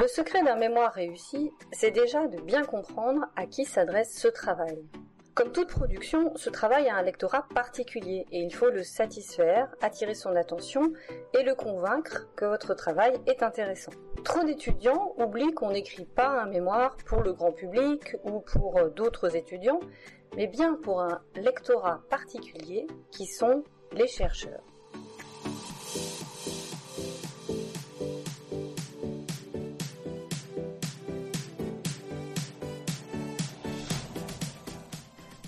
Le secret d'un mémoire réussi, c'est déjà de bien comprendre à qui s'adresse ce travail. Comme toute production, ce travail a un lectorat particulier et il faut le satisfaire, attirer son attention et le convaincre que votre travail est intéressant. Trop d'étudiants oublient qu'on n'écrit pas un mémoire pour le grand public ou pour d'autres étudiants, mais bien pour un lectorat particulier qui sont les chercheurs.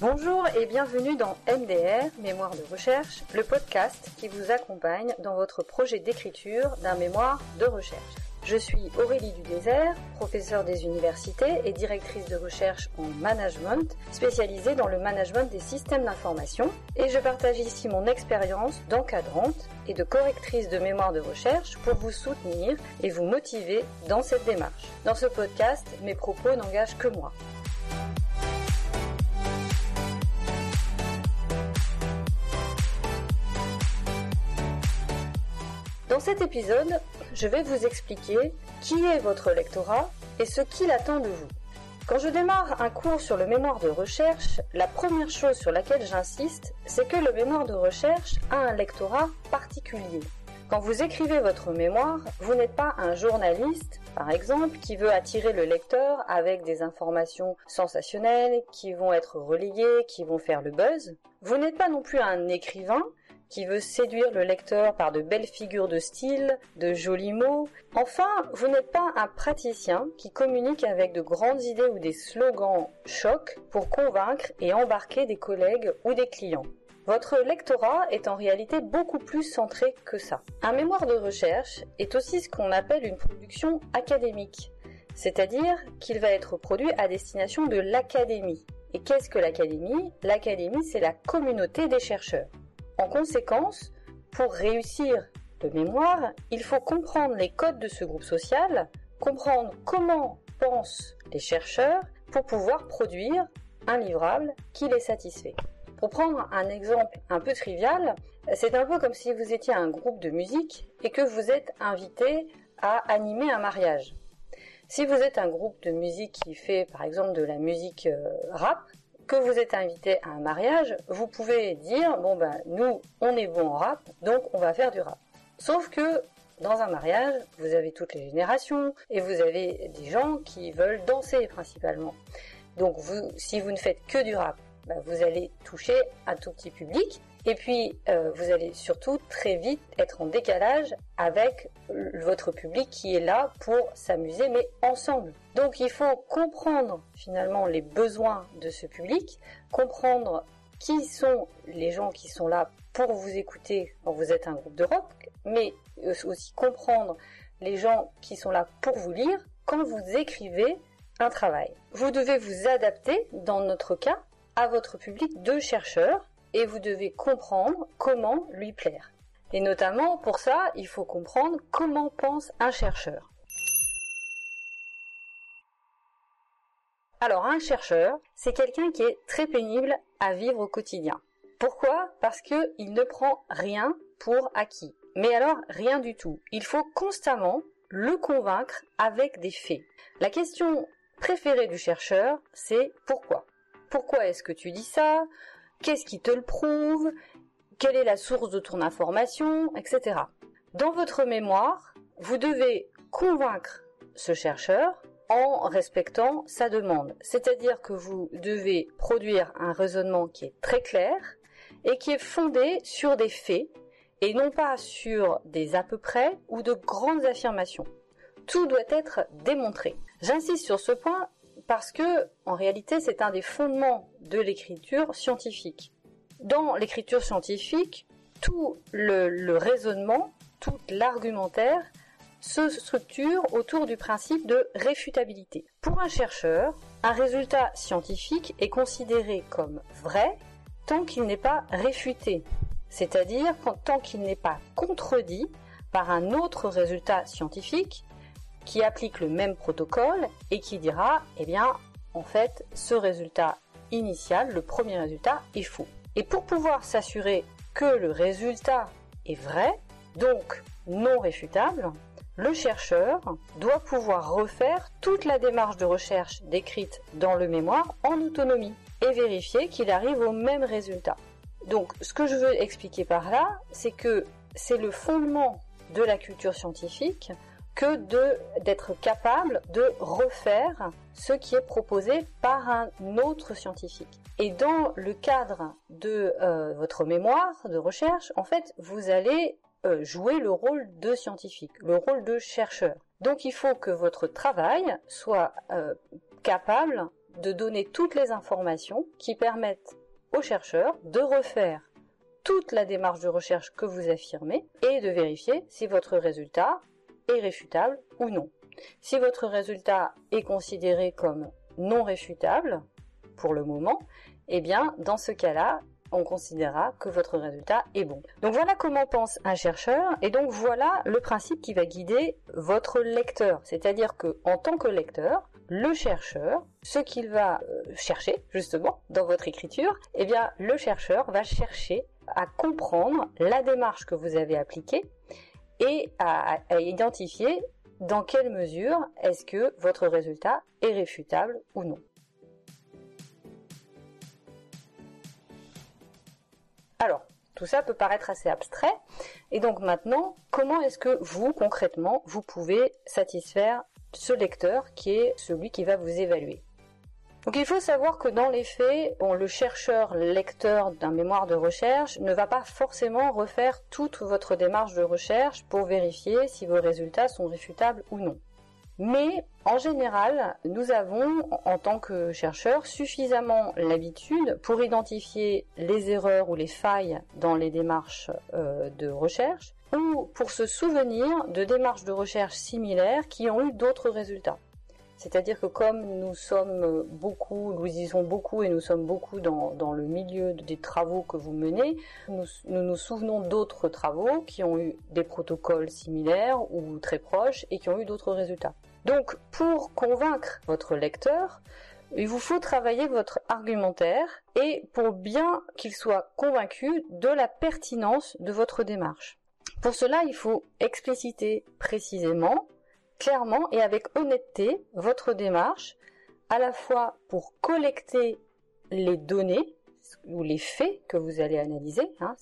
Bonjour et bienvenue dans MDR, Mémoire de recherche, le podcast qui vous accompagne dans votre projet d'écriture d'un mémoire de recherche. Je suis Aurélie Dudésert, professeure des universités et directrice de recherche en management, spécialisée dans le management des systèmes d'information, et je partage ici mon expérience d'encadrante et de correctrice de mémoire de recherche pour vous soutenir et vous motiver dans cette démarche. Dans ce podcast, mes propos n'engagent que moi. Dans cet épisode, je vais vous expliquer qui est votre lectorat et ce qu'il attend de vous. Quand je démarre un cours sur le mémoire de recherche, la première chose sur laquelle j'insiste, c'est que le mémoire de recherche a un lectorat particulier. Quand vous écrivez votre mémoire, vous n'êtes pas un journaliste, par exemple, qui veut attirer le lecteur avec des informations sensationnelles, qui vont être relayées, qui vont faire le buzz. Vous n'êtes pas non plus un écrivain qui veut séduire le lecteur par de belles figures de style, de jolis mots. Enfin, vous n'êtes pas un praticien qui communique avec de grandes idées ou des slogans chocs pour convaincre et embarquer des collègues ou des clients. Votre lectorat est en réalité beaucoup plus centré que ça. Un mémoire de recherche est aussi ce qu'on appelle une production académique, c'est-à-dire qu'il va être produit à destination de l'académie. Et qu'est-ce que l'académie? L'académie, c'est la communauté des chercheurs. En conséquence, pour réussir le mémoire, il faut comprendre les codes de ce groupe social, comprendre comment pensent les chercheurs pour pouvoir produire un livrable qui les satisfait. Pour prendre un exemple un peu trivial, c'est un peu comme si vous étiez un groupe de musique et que vous êtes invité à animer un mariage. Si vous êtes un groupe de musique qui fait par exemple de la musique euh, rap, vous êtes invité à un mariage, vous pouvez dire bon ben nous on est bon en rap, donc on va faire du rap. Sauf que dans un mariage, vous avez toutes les générations et vous avez des gens qui veulent danser principalement. Donc vous, si vous ne faites que du rap, ben, vous allez toucher un tout petit public et puis, euh, vous allez surtout très vite être en décalage avec votre public qui est là pour s'amuser, mais ensemble. Donc, il faut comprendre finalement les besoins de ce public, comprendre qui sont les gens qui sont là pour vous écouter quand vous êtes un groupe de rock, mais aussi comprendre les gens qui sont là pour vous lire quand vous écrivez un travail. Vous devez vous adapter, dans notre cas, à votre public de chercheurs et vous devez comprendre comment lui plaire. Et notamment pour ça, il faut comprendre comment pense un chercheur. Alors un chercheur, c'est quelqu'un qui est très pénible à vivre au quotidien. Pourquoi? Parce qu'il ne prend rien pour acquis. Mais alors rien du tout. Il faut constamment le convaincre avec des faits. La question préférée du chercheur, c'est pourquoi? Pourquoi est-ce que tu dis ça? Qu'est-ce qui te le prouve? Quelle est la source de ton information? Etc. Dans votre mémoire, vous devez convaincre ce chercheur en respectant sa demande. C'est-à-dire que vous devez produire un raisonnement qui est très clair et qui est fondé sur des faits et non pas sur des à peu près ou de grandes affirmations. Tout doit être démontré. J'insiste sur ce point parce que en réalité c'est un des fondements de l'écriture scientifique. Dans l'écriture scientifique, tout le, raisonnement, tout l'argumentaire se structure autour du principe de réfutabilité. Pour un chercheur, un résultat scientifique est considéré comme vrai tant qu'il n'est pas réfuté, c'est-à-dire tant qu'il n'est pas contredit par un autre résultat scientifique qui applique le même protocole et qui dira, eh bien, en fait, ce résultat initial, le premier résultat, est faux. Et pour pouvoir s'assurer que le résultat est vrai, donc non réfutable, le chercheur doit pouvoir refaire toute la démarche de recherche décrite dans le mémoire en autonomie et vérifier qu'il arrive au même résultat. Donc, ce que je veux expliquer par là, c'est que c'est le fondement de la culture scientifique que d'être capable de refaire ce qui est proposé par un autre scientifique. Et dans le cadre de euh, votre mémoire de recherche, en fait, vous allez euh, jouer le rôle de scientifique, le rôle de chercheur. Donc il faut que votre travail soit euh, capable de donner toutes les informations qui permettent aux chercheurs de refaire toute la démarche de recherche que vous affirmez et de vérifier si votre résultat réfutable ou non. Si votre résultat est considéré comme non réfutable pour le moment, eh bien dans ce cas-là, on considérera que votre résultat est bon. Donc voilà comment pense un chercheur et donc voilà le principe qui va guider votre lecteur. C'est-à-dire que en tant que lecteur, le chercheur, ce qu'il va euh, chercher justement dans votre écriture, eh bien le chercheur va chercher à comprendre la démarche que vous avez appliquée et à, identifier dans quelle mesure est-ce que votre résultat est réfutable ou non. Alors, tout ça peut paraître assez abstrait. Et donc maintenant, comment est-ce que vous, concrètement, vous pouvez satisfaire ce lecteur qui est celui qui va vous évaluer? Donc il faut savoir que dans les faits, le chercheur lecteur d'un mémoire de recherche ne va pas forcément refaire toute votre démarche de recherche pour vérifier si vos résultats sont réfutables ou non. Mais en général, nous avons, en tant que chercheurs, suffisamment l'habitude pour identifier les erreurs ou les failles dans les démarches euh, de recherche ou pour se souvenir de démarches de recherche similaires qui ont eu d'autres résultats. C'est-à-dire que comme nous sommes beaucoup, nous lisons beaucoup et nous sommes beaucoup dans, le milieu des travaux que vous menez, nous nous, souvenons d'autres travaux qui ont eu des protocoles similaires ou très proches et qui ont eu d'autres résultats. Donc pour convaincre votre lecteur, il vous faut travailler votre argumentaire et pour bien qu'il soit convaincu de la pertinence de votre démarche. Pour cela, il faut expliciter précisément clairement et avec honnêteté votre démarche, à la fois pour collecter les données ou les faits que vous allez analyser. Hein,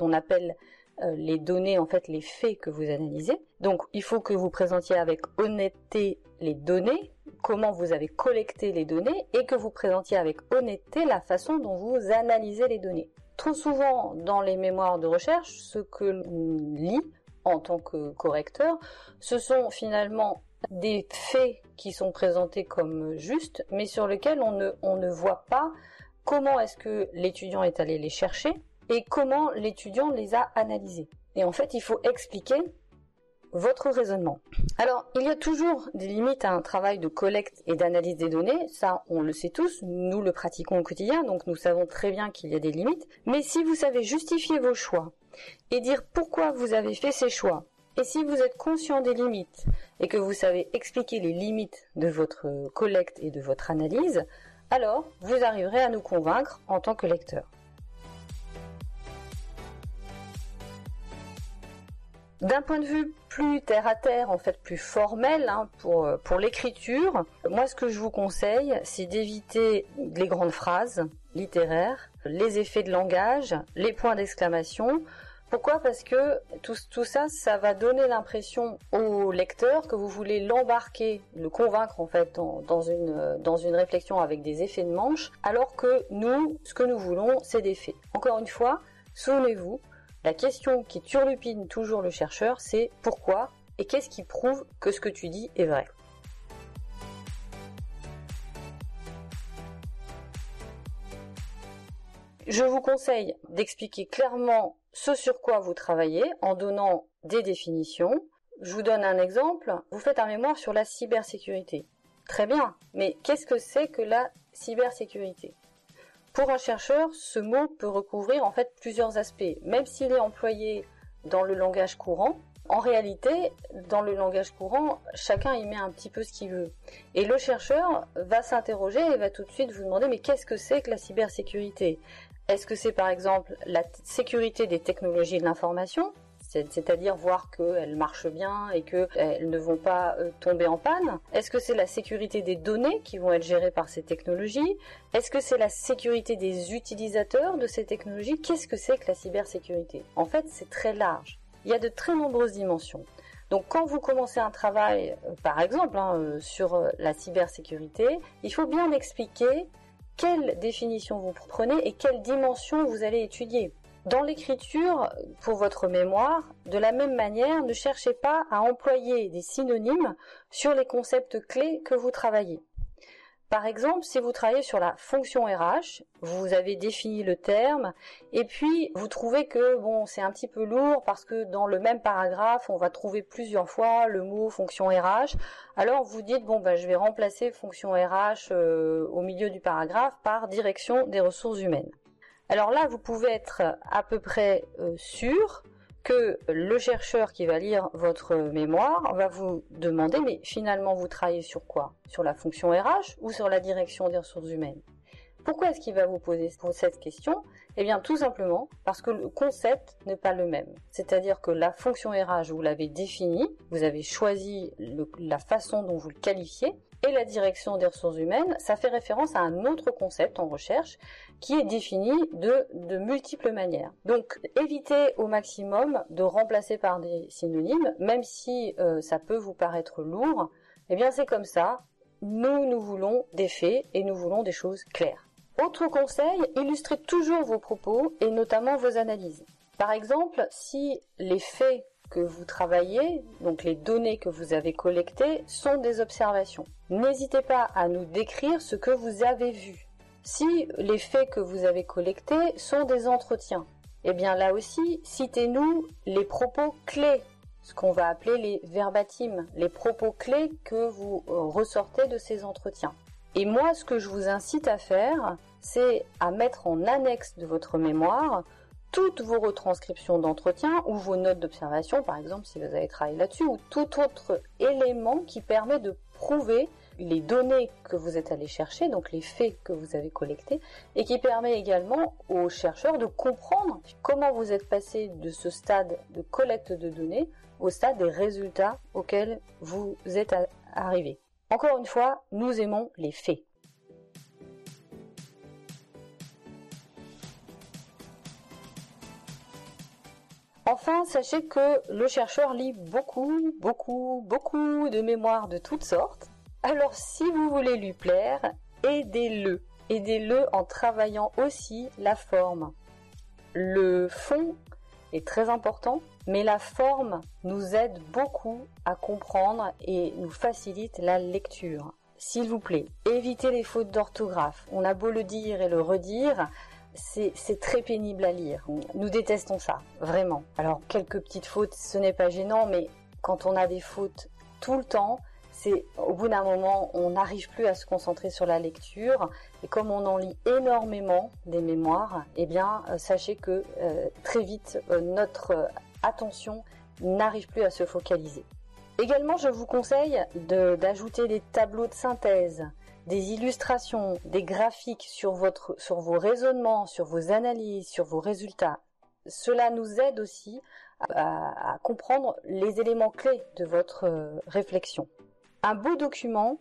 on appelle euh, les données en fait les faits que vous analysez. Donc il faut que vous présentiez avec honnêteté les données, comment vous avez collecté les données et que vous présentiez avec honnêteté la façon dont vous analysez les données. Trop souvent dans les mémoires de recherche, ce que l'on lit en tant que correcteur, ce sont finalement des faits qui sont présentés comme justes, mais sur lesquels on ne, voit pas comment est-ce que l'étudiant est allé les chercher et comment l'étudiant les a analysés. Et en fait, il faut expliquer votre raisonnement. Alors, il y a toujours des limites à un travail de collecte et d'analyse des données, ça on le sait tous, nous le pratiquons au quotidien, donc nous savons très bien qu'il y a des limites, mais si vous savez justifier vos choix et dire pourquoi vous avez fait ces choix, et si vous êtes conscient des limites et que vous savez expliquer les limites de votre collecte et de votre analyse, alors vous arriverez à nous convaincre en tant que lecteur. D'un point de vue plus terre à terre, en fait plus formel hein, pour, pour l'écriture, moi ce que je vous conseille, c'est d'éviter les grandes phrases littéraires, les effets de langage, les points d'exclamation. Pourquoi? Parce que tout, ça, ça va donner l'impression au lecteur que vous voulez l'embarquer, le convaincre en fait dans, dans, une, dans une réflexion avec des effets de manche, alors que nous, ce que nous voulons, c'est des faits. Encore une fois, souvenez-vous, la question qui turlupine toujours le chercheur, c'est pourquoi et qu'est-ce qui prouve que ce que tu dis est vrai? Je vous conseille d'expliquer clairement ce sur quoi vous travaillez en donnant des définitions. Je vous donne un exemple. Vous faites un mémoire sur la cybersécurité. Très bien, mais qu'est-ce que c'est que la cybersécurité? Pour un chercheur, ce mot peut recouvrir en fait plusieurs aspects. Même s'il est employé dans le langage courant, en réalité, dans le langage courant, chacun y met un petit peu ce qu'il veut. Et le chercheur va s'interroger et va tout de suite vous demander mais qu'est-ce que c'est que la cybersécurité? Est-ce que c'est par exemple la sécurité des technologies de l'information c'est-à-dire voir qu'elles marchent bien et qu'elles ne vont pas euh, tomber en panne? Est-ce que c'est la sécurité des données qui vont être gérées par ces technologies? Est-ce que c'est la sécurité des utilisateurs de ces technologies? Qu'est-ce que c'est que la cybersécurité? En fait, c'est très large. Il y a de très nombreuses dimensions. Donc quand vous commencez un travail, euh, par exemple, hein, euh, sur la cybersécurité, il faut bien expliquer quelle définition vous prenez et quelle dimension vous allez étudier. Dans l'écriture, pour votre mémoire, de la même manière, ne cherchez pas à employer des synonymes sur les concepts clés que vous travaillez. Par exemple, si vous travaillez sur la fonction RH, vous avez défini le terme et puis vous trouvez que bon, c'est un petit peu lourd parce que dans le même paragraphe, on va trouver plusieurs fois le mot fonction RH. Alors vous dites bon bah je vais remplacer fonction RH euh, au milieu du paragraphe par direction des ressources humaines. Alors là, vous pouvez être à peu près euh, sûr que le chercheur qui va lire votre mémoire va vous demander mais finalement vous travaillez sur quoi? Sur la fonction RH ou sur la direction des ressources humaines? Pourquoi est-ce qu'il va vous poser cette question? Eh bien tout simplement parce que le concept n'est pas le même. C'est-à-dire que la fonction RH, vous l'avez définie, vous avez choisi la façon dont vous le qualifiez, et la direction des ressources humaines, ça fait référence à un autre concept en recherche qui est défini de, multiples manières. Donc évitez au maximum de remplacer par des synonymes, même si euh, ça peut vous paraître lourd, eh bien c'est comme ça. Nous, nous voulons des faits et nous voulons des choses claires. Autre conseil, illustrez toujours vos propos et notamment vos analyses. Par exemple, si les faits que vous travaillez, donc les données que vous avez collectées, sont des observations. N'hésitez pas à nous décrire ce que vous avez vu. Si les faits que vous avez collectés sont des entretiens, eh bien là aussi, citez-nous les propos clés, ce qu'on va appeler les verbatims, les propos clés que vous euh, ressortez de ces entretiens. Et moi, ce que je vous incite à faire, c'est à mettre en annexe de votre mémoire toutes vos retranscriptions d'entretien ou vos notes d'observation, par exemple, si vous avez travaillé là-dessus, ou tout autre élément qui permet de prouver les données que vous êtes allé chercher, donc les faits que vous avez collectés, et qui permet également aux chercheurs de comprendre comment vous êtes passé de ce stade de collecte de données au stade des résultats auxquels vous êtes arrivé. Encore une fois, nous aimons les faits. Enfin, sachez que le chercheur lit beaucoup, beaucoup, beaucoup de mémoires de toutes sortes. Alors si vous voulez lui plaire, aidez-le. Aidez-le en travaillant aussi la forme. Le fond est très important, mais la forme nous aide beaucoup à comprendre et nous facilite la lecture. S'il vous plaît, évitez les fautes d'orthographe. On a beau le dire et le redire, c'est très pénible à lire. Nous détestons ça, vraiment. Alors, quelques petites fautes, ce n'est pas gênant, mais quand on a des fautes tout le temps, c'est au bout d'un moment, on n'arrive plus à se concentrer sur la lecture. Et comme on en lit énormément des mémoires, eh bien, euh, sachez que euh, très vite, euh, notre attention n'arrive plus à se focaliser. Également, je vous conseille d'ajouter des tableaux de synthèse des illustrations, des graphiques sur votre, sur vos raisonnements, sur vos analyses, sur vos résultats. Cela nous aide aussi à, comprendre les éléments clés de votre réflexion. Un beau document,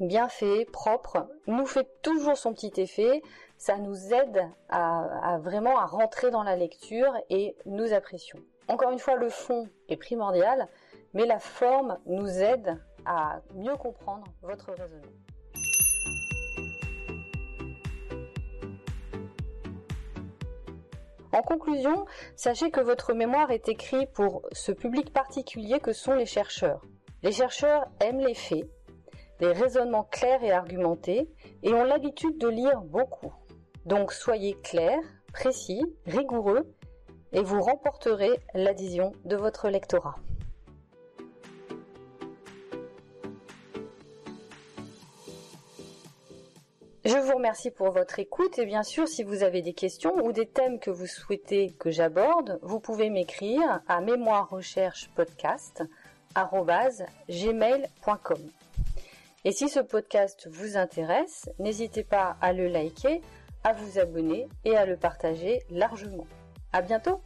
bien fait, propre, nous fait toujours son petit effet. Ça nous aide à, vraiment à rentrer dans la lecture et nous apprécions. Encore une fois, le fond est primordial, mais la forme nous aide à mieux comprendre votre raisonnement. En conclusion, sachez que votre mémoire est écrite pour ce public particulier que sont les chercheurs. Les chercheurs aiment les faits, les raisonnements clairs et argumentés, et ont l'habitude de lire beaucoup. Donc soyez clairs, précis, rigoureux, et vous remporterez l'adhésion de votre lectorat. Je vous remercie pour votre écoute et bien sûr si vous avez des questions ou des thèmes que vous souhaitez que j'aborde, vous pouvez m'écrire à mémoirerecherchepodcast@gmail.com. Et si ce podcast vous intéresse, n'hésitez pas à le liker, à vous abonner et à le partager largement. À bientôt!